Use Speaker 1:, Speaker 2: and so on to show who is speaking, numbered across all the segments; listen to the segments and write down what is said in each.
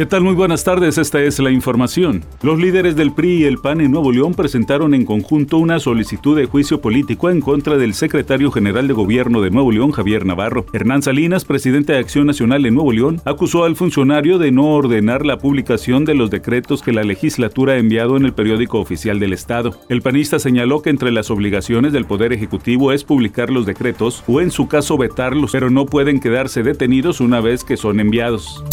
Speaker 1: ¿Qué tal? Muy buenas tardes, esta es la información. Los líderes del PRI y el PAN en Nuevo León presentaron en conjunto una solicitud de juicio político en contra del secretario general de gobierno de Nuevo León, Javier Navarro. Hernán Salinas, presidente de Acción Nacional en Nuevo León, acusó al funcionario de no ordenar la publicación de los decretos que la legislatura ha enviado en el periódico oficial del Estado. El panista señaló que entre las obligaciones del Poder Ejecutivo es publicar los decretos o en su caso vetarlos, pero no pueden quedarse detenidos una vez que son enviados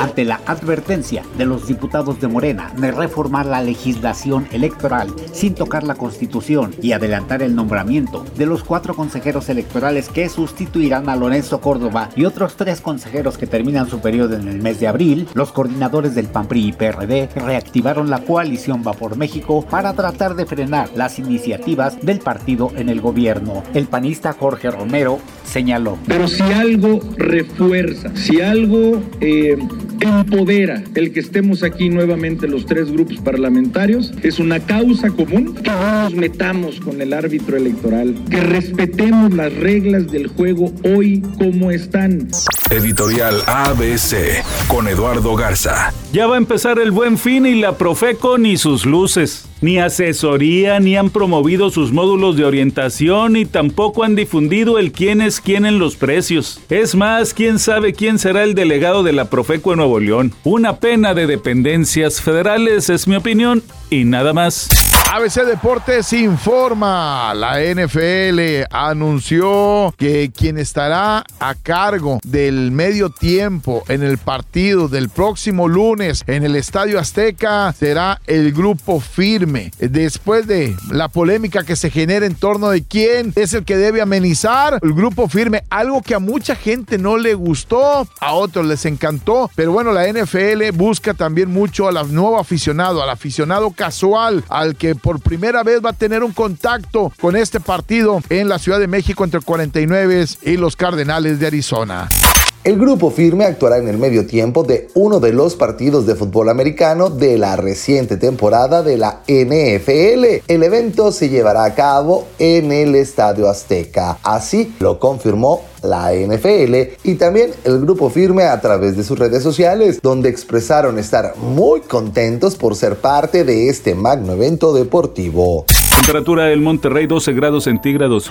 Speaker 2: ante la advertencia de los diputados de Morena de reformar la legislación electoral sin tocar la constitución y adelantar el nombramiento de los cuatro consejeros electorales que sustituirán a Lorenzo Córdoba y otros tres consejeros que terminan su periodo en el mes de abril, los coordinadores del PAN-PRI y PRD reactivaron la coalición Va por México para tratar de frenar las iniciativas del partido en el gobierno. El panista Jorge Romero señaló.
Speaker 3: Pero si algo refuerza, si algo eh, empodera el que estemos aquí nuevamente los tres grupos parlamentarios, es una causa común, que no nos metamos con el árbitro electoral, que respetemos las reglas del juego hoy como están.
Speaker 4: Editorial ABC con Eduardo Garza.
Speaker 1: Ya va a empezar el buen fin y la Profeco ni sus luces. Ni asesoría, ni han promovido sus módulos de orientación, y tampoco han difundido el quién es quién en los precios. Es más, quién sabe quién será el delegado de la Profeco en Nuevo León. Una pena de dependencias federales, es mi opinión, y nada más.
Speaker 5: ABC Deportes informa. La NFL anunció que quien estará a cargo del medio tiempo en el partido del próximo lunes en el Estadio Azteca será el grupo firme. Después de la polémica que se genera en torno de quién es el que debe amenizar, el grupo firme, algo que a mucha gente no le gustó, a otros les encantó, pero bueno, la NFL busca también mucho al nuevo aficionado, al aficionado casual, al que por primera vez va a tener un contacto con este partido en la Ciudad de México entre 49 y los Cardenales de Arizona.
Speaker 6: El grupo firme actuará en el medio tiempo de uno de los partidos de fútbol americano de la reciente temporada de la NFL. El evento se llevará a cabo en el Estadio Azteca. Así lo confirmó la NFL y también el grupo firme a través de sus redes sociales, donde expresaron estar muy contentos por ser parte de este magno evento deportivo.
Speaker 1: Temperatura del Monterrey 12 grados centígrados.